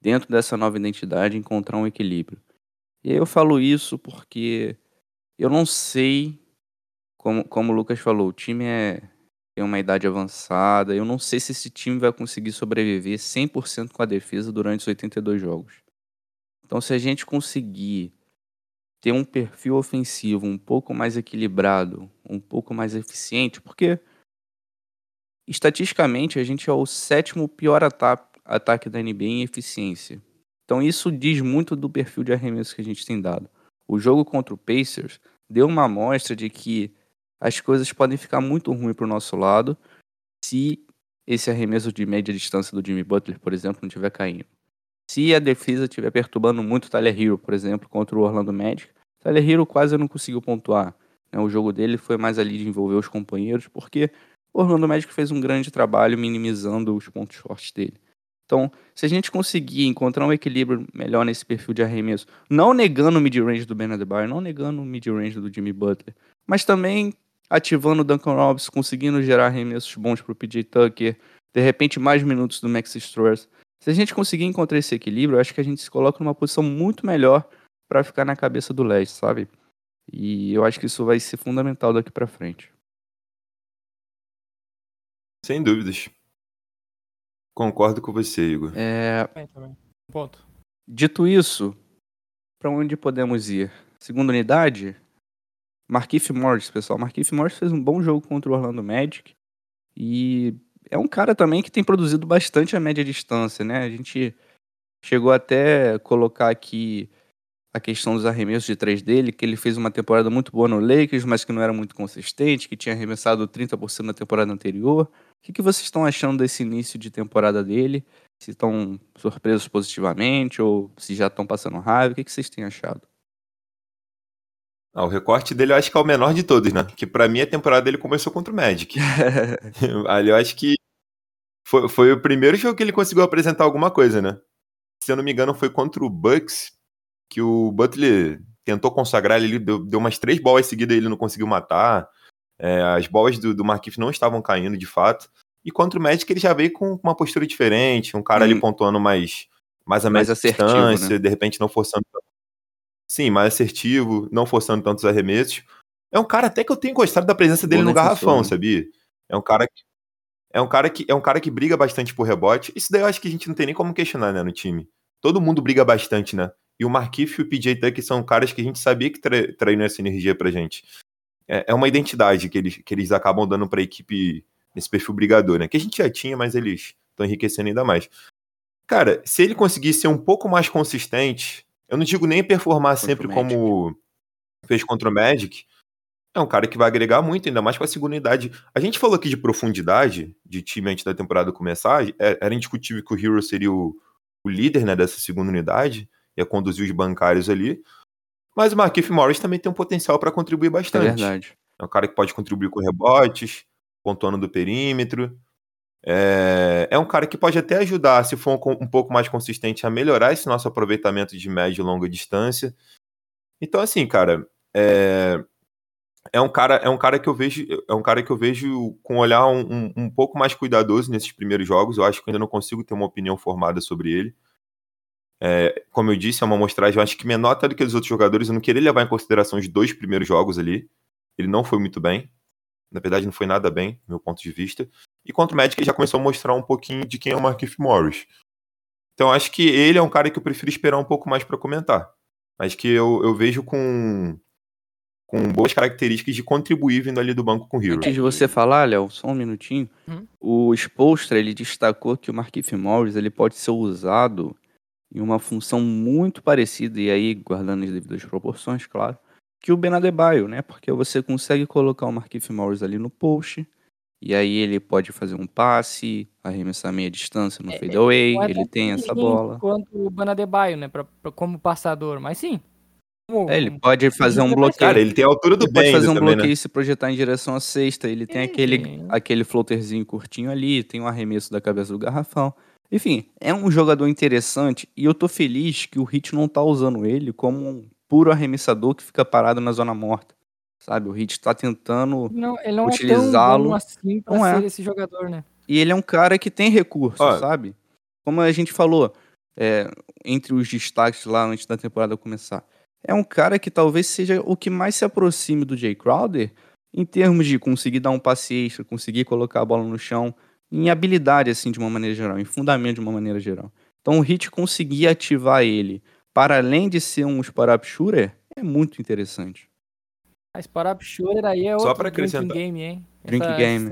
dentro dessa nova identidade, encontrar um equilíbrio. E eu falo isso porque eu não sei, como, como o Lucas falou, o time é, tem uma idade avançada. Eu não sei se esse time vai conseguir sobreviver 100% com a defesa durante os 82 jogos. Então, se a gente conseguir ter um perfil ofensivo um pouco mais equilibrado, um pouco mais eficiente, porque estatisticamente a gente é o sétimo pior ata ataque da NBA em eficiência. Então isso diz muito do perfil de arremesso que a gente tem dado. O jogo contra o Pacers deu uma amostra de que as coisas podem ficar muito ruins para o nosso lado se esse arremesso de média distância do Jimmy Butler, por exemplo, não estiver caindo. Se a defesa estiver perturbando muito o Tyler Hero, por exemplo, contra o Orlando Magic, Tyler Hero quase não conseguiu pontuar. né? O jogo dele foi mais ali de envolver os companheiros, porque o Orlando Magic fez um grande trabalho minimizando os pontos fortes dele. Então, se a gente conseguir encontrar um equilíbrio melhor nesse perfil de arremesso, não negando o mid-range do Ben Adebayo, não negando o mid-range do Jimmy Butler, mas também ativando o Duncan Robinson, conseguindo gerar arremessos bons para o PJ Tucker, de repente mais minutos do Max Struz. Se a gente conseguir encontrar esse equilíbrio, eu acho que a gente se coloca numa posição muito melhor para ficar na cabeça do leste, sabe? E eu acho que isso vai ser fundamental daqui para frente. Sem dúvidas. Concordo com você, Igor. É, também. Ponto. Dito isso, para onde podemos ir? Segunda unidade, Markif Morris, pessoal. Markif Morris fez um bom jogo contra o Orlando Magic e é um cara também que tem produzido bastante a média distância, né? A gente chegou até a colocar aqui a questão dos arremessos de três dele, que ele fez uma temporada muito boa no Lakers, mas que não era muito consistente, que tinha arremessado 30% na temporada anterior. O que, que vocês estão achando desse início de temporada dele? Se estão surpresos positivamente ou se já estão passando raiva? O que, que vocês têm achado? Ah, o recorte dele eu acho que é o menor de todos, né? Que pra mim a temporada dele começou contra o Magic. Ali eu acho que foi, foi o primeiro jogo que ele conseguiu apresentar alguma coisa, né? Se eu não me engano, foi contra o Bucks, que o Butler tentou consagrar ele, deu, deu umas três bolas seguidas e ele não conseguiu matar. É, as bolas do, do Markif não estavam caindo de fato. E contra o Magic ele já veio com uma postura diferente, um cara ali Hum. pontuando mais, mais a Mais assertivo, distância, né? de repente não forçando. Sim, mais assertivo, não forçando tantos arremessos. É um cara até que eu tenho gostado da presença dele Bom no garrafão, né? sabia? É um cara que é um cara que é um cara que briga bastante por rebote. Isso daí eu acho que a gente não tem nem como questionar, né, no time. Todo mundo briga bastante, né? E o Markif e o PJ Tucker são caras que a gente sabia que tra traíram essa energia pra gente. É, é uma identidade que eles, que eles acabam dando pra equipe nesse perfil brigador, né? Que a gente já tinha, mas eles estão enriquecendo ainda mais. Cara, se ele conseguir ser um pouco mais consistente, eu não digo nem performar Contra sempre como fez contra o Magic, é um cara que vai agregar muito, ainda mais com a segunda unidade. A gente falou aqui de profundidade de time antes da temporada começar. é- Era indiscutível que o Hero seria o, o líder né, dessa segunda unidade, ia conduzir os bancários ali. Mas o Markif Morris também tem um potencial para contribuir É bastante. verdade. É um cara que pode contribuir com rebotes, pontuando do perímetro. É, é um cara que pode até ajudar, se for um, um pouco mais consistente, a melhorar esse nosso aproveitamento de média e longa distância. Então, assim, cara, é, é um cara, é um cara que eu vejo, é um cara que eu vejo com um olhar um, um, um pouco mais cuidadoso nesses primeiros jogos. Eu acho que ainda não consigo ter uma opinião formada sobre ele. É, como eu disse, é uma amostragem, eu acho que menor até do que os outros jogadores. Eu não queria levar em consideração os dois primeiros jogos ali. Ele não foi muito bem. Na verdade, não foi nada bem, do meu ponto de vista. E contra o Magic, ele já começou a mostrar um pouquinho de quem é o Markif Morris. Então, acho que ele é um cara que eu prefiro esperar um pouco mais para comentar. Mas que eu, eu vejo com, com boas características de contribuir vindo ali do banco com o Hero. Antes de você falar, Léo, só um minutinho. Hum? O Spolstra, ele destacou que o Marquinhos Morris ele pode ser usado em uma função muito parecida, e aí guardando as devidas proporções, claro, que o Ben Adebayo, né? Porque você consegue colocar o Marquinhos Morris ali no post, e aí ele pode fazer um passe, arremessar meia distância no É, fadeaway, é ele tem essa bola. Quanto o Banadebaio, né? Pra, pra- como passador, mas sim. Como- É, ele pode fazer um bloqueio. Cara, ele tem a altura do Ele pode fazer um também, bloqueio né? e se projetar em direção à cesta. Ele tem aquele, aquele floaterzinho curtinho ali, tem o arremesso da cabeça do garrafão. Enfim, é um jogador interessante e eu tô feliz que o Hit não tá usando ele como um puro arremessador que fica parado na zona morta. Sabe, o Hit tá tentando. Não, ele não é tão assim pra Não é. ser esse jogador, né? E ele é um cara que tem recursos, Ó. sabe? Como a gente falou, é, entre os destaques lá antes da temporada começar. É um cara que talvez seja o que mais se aproxime do Jay Crowder em termos de conseguir dar um passe extra, conseguir colocar a bola no chão, em habilidade, assim, de uma maneira geral, em fundamento de uma maneira geral. Então o Hit conseguir ativar ele, para além de ser um spot-up shooter, é muito interessante. A Spot Shooter aí é Só outro drinking game, hein? Drinking Essa- game.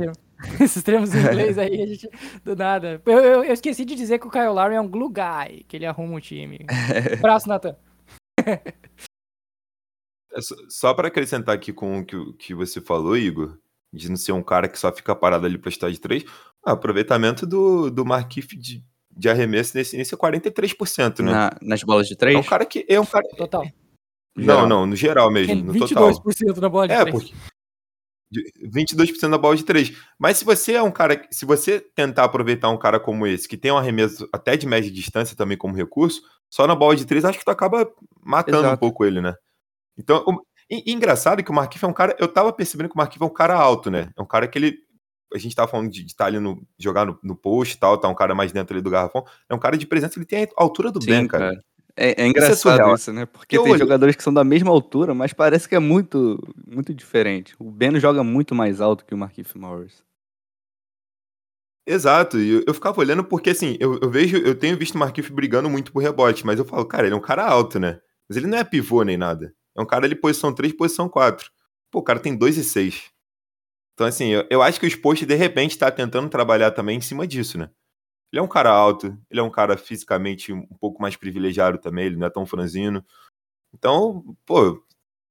Esses termos, em inglês aí, a gente, do nada. Eu, eu- eu esqueci de dizer que o Kyle Lowry é um glue guy, que ele arruma o time. Abraço, Nathan. É só- para acrescentar aqui com o que, o que você falou, Igor, de não ser um cara que só fica parado ali para estar de três, o aproveitamento do, do Markif de, de arremesso nesse início é 43%, né? Na- nas bolas de É três, um cara que é um cara. Total. Não, não, no geral mesmo, Tem no total. 22% na bola de É, três. porque. de- 22% da bola de 3. Mas se você é um cara. Se você tentar aproveitar um cara como esse, que tem um arremesso até de média distância também como recurso, só na bola de 3, acho que tu acaba matando um Exato. pouco ele, né? Então, e, e engraçado que o Marquinhos é um cara. Eu tava percebendo que o Marquinhos é um cara alto, né? É um cara que ele. A gente tava falando de estar ali no. jogar no, no post e tal, tá um cara mais dentro ali do garrafão. É um cara de presença, ele tem a altura do Sim, Ben, cara. cara. É, é engraçado surreal. isso, né? Porque Eu tem olhei- jogadores que são da mesma altura, mas parece que é muito, muito diferente. O Ben joga muito mais alto que o Marquinhos Morris. Exato, e eu, eu ficava olhando porque assim, eu, eu vejo, eu tenho visto o Marquinhos brigando muito por rebote, mas eu falo, cara, ele é um cara alto, né? Mas ele não é pivô nem nada. É um cara ali posição 3, posição 4. Pô, o cara tem 2 e 6. Então, assim, eu, eu acho que o Sport, de repente, tá tentando trabalhar também em cima disso, né? Ele é um cara alto, ele é um cara fisicamente um pouco mais privilegiado também, ele não é tão franzino. Então, pô,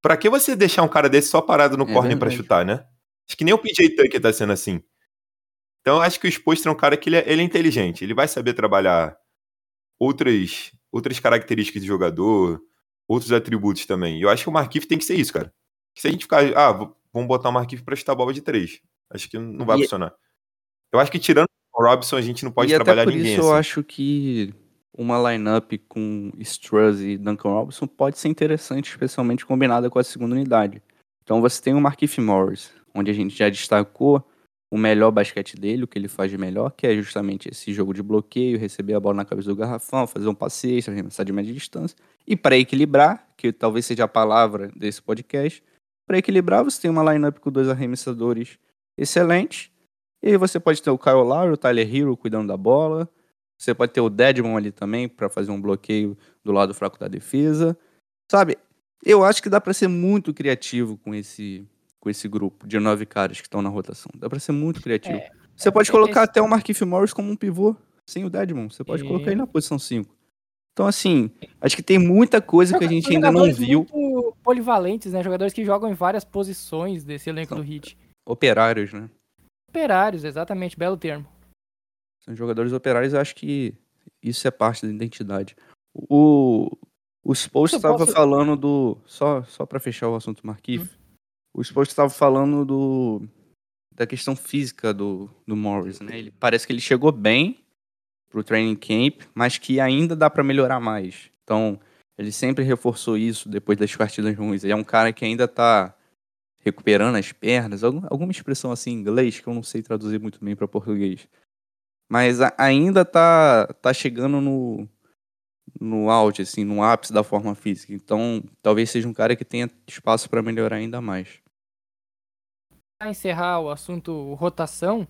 pra que você deixar um cara desse só parado no É corner pra verdade. chutar, né? Acho que nem o PJ Tucker tá sendo assim. Então, eu acho que o Exposto é um cara que ele é, ele é inteligente. Ele vai saber trabalhar outras, outras características de jogador, outros atributos também. Eu acho que o Marquinhos tem que ser isso, cara. Se a gente ficar, ah, vamos botar o Marquinhos pra chutar bola de três. Acho que não vai E- funcionar. Eu acho que tirando o Robson, a gente não pode e até trabalhar por ninguém isso assim. eu acho que uma lineup com Struz e Duncan Robinson pode ser interessante, especialmente combinada com a segunda unidade. Então você tem o Marquinhos Morris, onde a gente já destacou o melhor basquete dele, o que ele faz de melhor, que é justamente esse jogo de bloqueio, receber a bola na cabeça do garrafão, fazer um passe extra, arremessar de média distância. E para equilibrar, que talvez seja a palavra desse podcast, para equilibrar você tem uma lineup com dois arremessadores excelentes. E aí você pode ter o Kyle Lowry, o Tyler Hero cuidando da bola. Você pode ter o Deadmon ali também para fazer um bloqueio do lado fraco da defesa. Sabe? Eu acho que dá para ser muito criativo com esse com esse grupo de nove caras que estão na rotação. Dá para ser muito criativo. É, você pode é, colocar esse- até o Marquinhos Morris como um pivô sem o Deadmon. Você pode E- colocar ele na posição 5. Então, assim, acho que tem muita coisa que a gente São ainda não viu. muito polivalentes, né? Jogadores que jogam em várias posições desse elenco do Hit. Operários, né? Operários, exatamente, belo termo. São jogadores operários, eu acho que isso é parte da identidade. O, o Spolstra Eu estava posso- falando do. Só, só para fechar o assunto Marquif. O Spolstra estava falando do. Da questão física do, do Morris, né? Ele, parece que ele chegou bem pro training camp, mas que ainda dá para melhorar mais. Então, ele sempre reforçou isso depois das partidas ruins. Ele é um cara que ainda tá recuperando as pernas, algum- alguma expressão assim em inglês que eu não sei traduzir muito bem para português. Mas ainda tá, tá chegando no, no auge, assim, no ápice da forma física. Então, talvez seja um cara que tenha espaço para melhorar ainda mais. Encerrar o assunto rotação,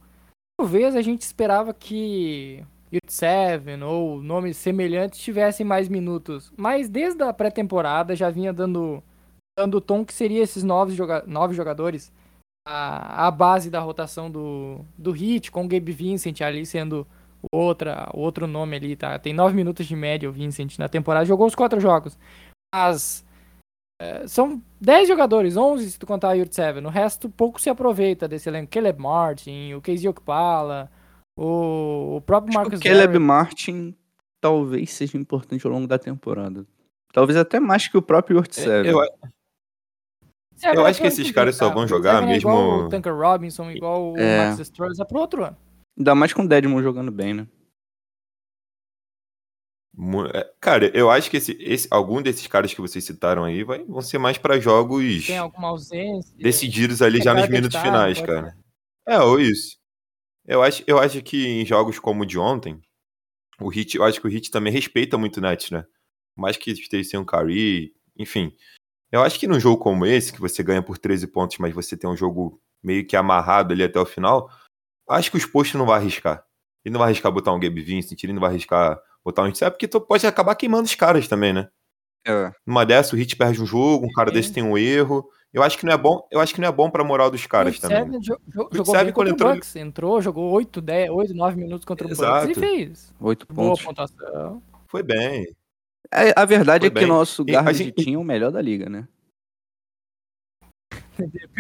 talvez a gente esperava que Seven ou nomes semelhantes tivessem mais minutos. Mas desde a pré-temporada já vinha dando dando o tom que seria esses novos joga nove jogadores, a, a base da rotação do, do Hit, com o Gabe Vincent ali sendo outra, outro nome ali, tá? Tem nove minutos de média o Vincent na temporada, jogou os quatro jogos. Mas é, são 10 jogadores, 11 se tu contar o Yurt Seven. O resto pouco se aproveita desse elenco. Caleb Martin, o Casey Okpala, o, o próprio Acho que Marcus o Caleb Garrett. Martin talvez seja importante ao longo da temporada. Talvez até mais que o próprio Yurt Seven. Eu, eu é acho que esses caras só vão jogar Seven é igual mesmo- o Tanker Robinson, igual o É. Max Stroll, é pro outro ano. Ainda mais com o Dedmon jogando bem, né? É, cara, eu acho que esse, esse, algum desses caras que vocês citaram aí vai, vão ser mais pra jogos Tem alguma ausência. decididos ali É, já nos minutos time, finais, pode cara. É, ou isso. Eu acho, eu acho que em jogos como o de ontem, o Hit, eu acho que o Hit também respeita muito o Nets, né? Por Mais que esteja sem um Curry, enfim. Eu acho que num jogo como esse, que você ganha por 13 pontos, mas você tem um jogo meio que amarrado ali até o final, acho que os postos não vai arriscar. Ele não vai arriscar botar um Gabe Vincent, ele não vai arriscar botar um Hit, porque tu pode acabar queimando os caras também, né? É. Numa dessa, o Hit perde um jogo, um cara Sim. desse tem um erro. Eu acho que não é bom, eu acho que não é bom pra moral dos caras o também. Jo- jo- O jogou bem quando contra o entrou- Bucks. Entrou, jogou 8, 10, 8, 9 minutos contra o Bucks Exato. e fez. Oito Boa pontos. pontuação. Foi bem. É, a verdade Foi é que bem. nosso E a guard gente- tinha o melhor da liga, né?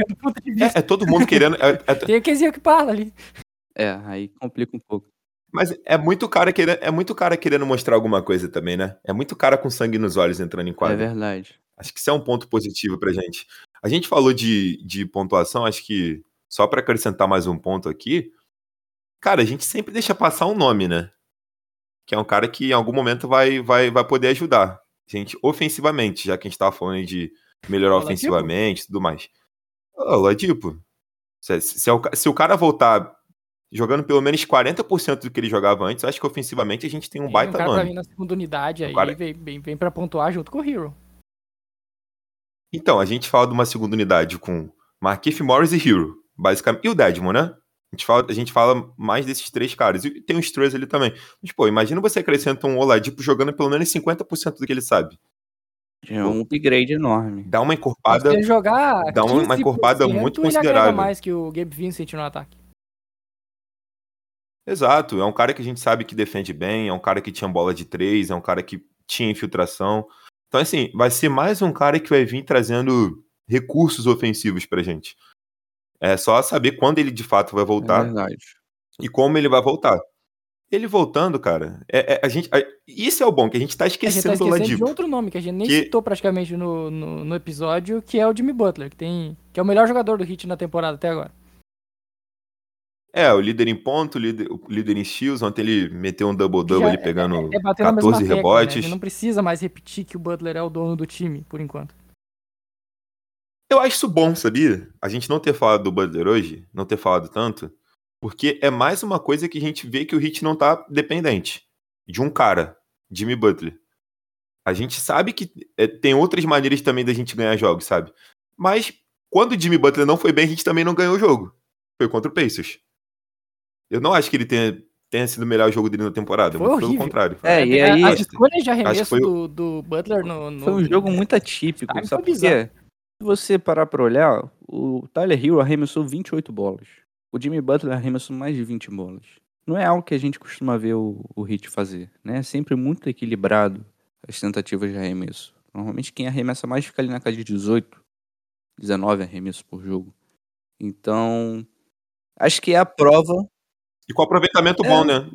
Do ponto de vista. É, é todo mundo querendo. é- é- Tem o Kezia que parla ali. É, aí complica um pouco. Mas é muito cara querendo, é muito cara querendo mostrar alguma coisa também, né? É muito cara com sangue nos olhos entrando em É quadra. verdade. Acho que isso é um ponto positivo pra gente. A gente falou de, de pontuação, acho que só pra acrescentar mais um ponto aqui, cara, a gente sempre deixa passar um nome, né? Que é um cara que em algum momento vai, vai, vai poder ajudar. Gente, ofensivamente, já que a gente tava falando de melhorar Oladipo? ofensivamente e tudo mais. Ô, Ladipo, se, se, é se o cara voltar jogando pelo menos 40% do que ele jogava antes, eu acho que ofensivamente a gente tem um Tem baita um cara pra vir nome. na segunda unidade aí, cara- vem, vem, vem pra pontuar junto com o Hero. Então, a gente fala de uma segunda unidade com Markif Morris e Hero, basicamente. E o Dedmon, né? A gente, fala, a gente fala mais desses três caras. E tem os três ali também. Mas, pô, imagina você acrescenta um Oladipo jogando pelo menos 50% do que ele sabe. É um upgrade enorme. Dá uma encorpada. se ele jogar dá uma- uma 15%, encorpada muito considerável. mais que o Gabe Vincent no ataque. Exato. É um cara que a gente sabe que defende bem, é um cara que tinha bola de três, é um cara que tinha infiltração. Então, assim, vai ser mais um cara que vai vir trazendo recursos ofensivos pra gente. É só saber quando ele de fato vai É voltar. verdade. e como ele vai voltar. Ele voltando, cara, é, é- a gente, a- isso é o bom, que a gente tá A gente tá esquecendo do esquecendo de outro nome que a gente nem Que- citou praticamente no, no, no episódio, que é o Jimmy Butler, que, tem, que é o melhor jogador do Heat na temporada até agora. É, o líder em ponto, o líder, o líder em steals, ontem ele meteu um double-double ali pegando É na mesma 14 tecla, né? rebotes. A gente não precisa mais repetir que o Butler é o dono do time, por enquanto. Eu acho isso bom, sabia? A gente não ter falado do Butler hoje, não ter falado tanto, porque é mais uma coisa que a gente vê que o Heat não tá dependente de um cara, Jimmy Butler. A gente sabe que é, tem outras maneiras também da gente ganhar jogos, sabe? Mas quando o Jimmy Butler não foi bem, a gente também não ganhou o jogo. Foi contra o Pacers. Eu não acho que ele tenha, tenha sido o melhor jogo dele na temporada, Foi muito pelo horrível. contrário. É, e aí As escolhas de arremesso foi do, do Butler no, no- foi um jogo muito atípico, time sabe por quê? Se você parar pra olhar, o Tyler Hero arremessou 28 bolas. O Jimmy Butler arremessou mais de 20 bolas. Não é algo que a gente costuma ver o, o Heat fazer, né? É sempre muito equilibrado as tentativas de arremesso. Normalmente quem arremessa mais fica ali na casa de 18, 19 arremessos por jogo. Então, acho que é a prova E com aproveitamento É. bom, né?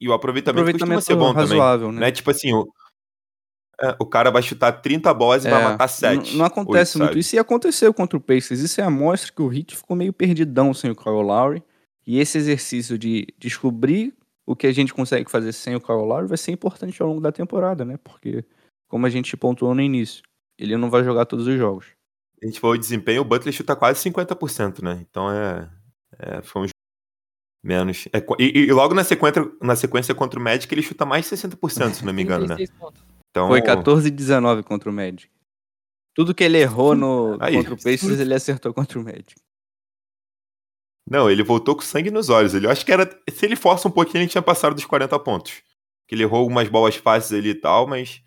E o aproveitamento, aproveitamento costuma ser bom também. razoável, né? Não é tipo assim, o, é, o cara vai chutar 30 bolas e vai É, matar Não, 7. não acontece muito isso. E aconteceu contra o Pacers. Isso é a mostra que o Heat ficou meio perdidão sem o Kyle Lowry. E esse exercício de descobrir o que a gente consegue fazer sem o Kyle Lowry vai ser importante ao longo da temporada, né? Porque, como a gente pontuou no início, ele não vai jogar todos os jogos. A gente falou de desempenho, o Butler chuta quase 50%, né? Então é. é foi um menos. É, e, e logo na sequência, na sequência contra o Magic, ele chuta mais de 60%, se não me engano, né? 36 pontos. Então, Foi 14 e 19 contra o Magic. Tudo que ele errou no, Aí. contra o Pacers, ele acertou contra o Magic. Não, ele voltou com sangue nos olhos. Ele, eu acho que era. Se ele força um pouquinho, ele tinha passado dos 40 pontos. Que ele errou algumas bolas fáceis ali e tal, mas.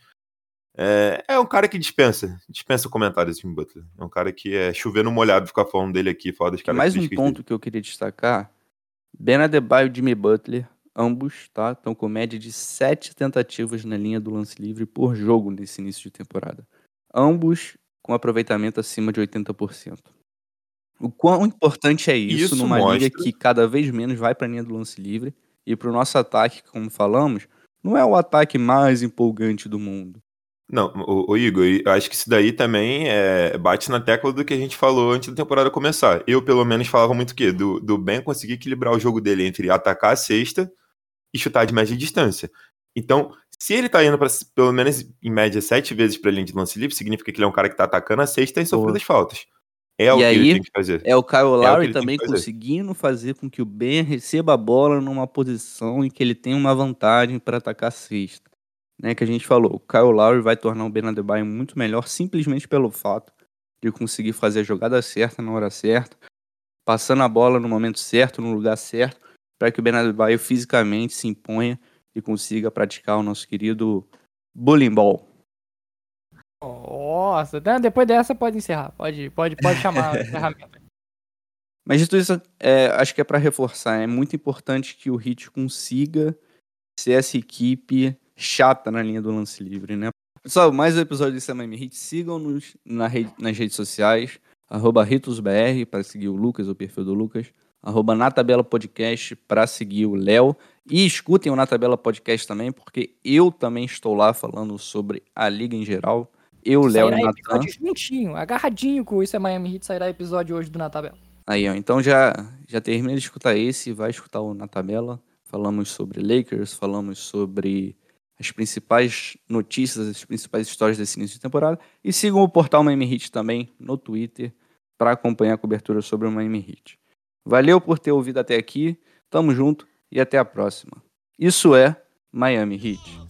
É, é um cara que dispensa, dispensa comentários Jimmy Butler. É um cara que é chover no molhado ficar falando dele aqui, falar das Que mais um características ponto dele. que eu queria destacar: Ben Adebayo e Jimmy Butler, ambos, tá? Estão com média de sete tentativas na linha do lance livre por jogo nesse início de temporada. Ambos com aproveitamento acima de 80%. O quão importante é isso, Isso numa liga mostra- que cada vez menos vai para a linha do lance livre e para o nosso ataque, como falamos, não é o ataque mais empolgante do mundo. Não, o, Igor, eu acho que isso daí também é, bate na tecla do que a gente falou antes da temporada começar. Eu, pelo menos, falava muito o quê? Do, do Ben conseguir equilibrar o jogo dele entre atacar a cesta e chutar de média distância. Então, se ele tá indo para pelo menos em média sete vezes pra linha de lance livre, significa que ele é um cara que tá atacando a cesta e sofrendo as faltas. É o E que aí, ele tem que fazer. É o Kyle Lowry ele tem também conseguindo fazer com que o Ben receba a bola numa posição em que ele tem uma vantagem para atacar a cesta. Né, que a gente falou, o Kyle Lowry vai tornar o Ben Adebayo muito melhor simplesmente pelo fato de conseguir fazer a jogada certa na hora certa, passando a bola no momento certo, no lugar certo, para que o Ben Adebayo fisicamente se imponha e consiga praticar o nosso querido bullying ball. Nossa, né, depois dessa pode encerrar. Pode, pode, pode chamar o encerramento. Mas dito isso, é, acho que é para reforçar, é muito importante que o Heat consiga ser essa equipe chata na linha do lance livre, né? Pessoal, mais um episódio desse Miami Heat. Sigam-nos na rede- nas redes sociais, arroba RitosBR para seguir o Lucas, o perfil do Lucas, arroba Na Tabela Podcast para seguir o Léo. E escutem o Na Tabela Podcast também, porque eu também estou lá falando sobre a liga em geral. Eu, Léo e Natan. juntinho, agarradinho com isso é Miami Heat, sairá episódio hoje do Na Tabela. Aí, ó, então já, já termina de escutar esse, vai escutar o na tabela. Falamos sobre Lakers, falamos sobre as principais notícias, as principais histórias desse início de temporada. E sigam o portal Miami Heat também no Twitter para acompanhar a cobertura sobre o Miami Heat. Valeu por ter ouvido até aqui, tamo junto e até a próxima. Isso é Miami Heat.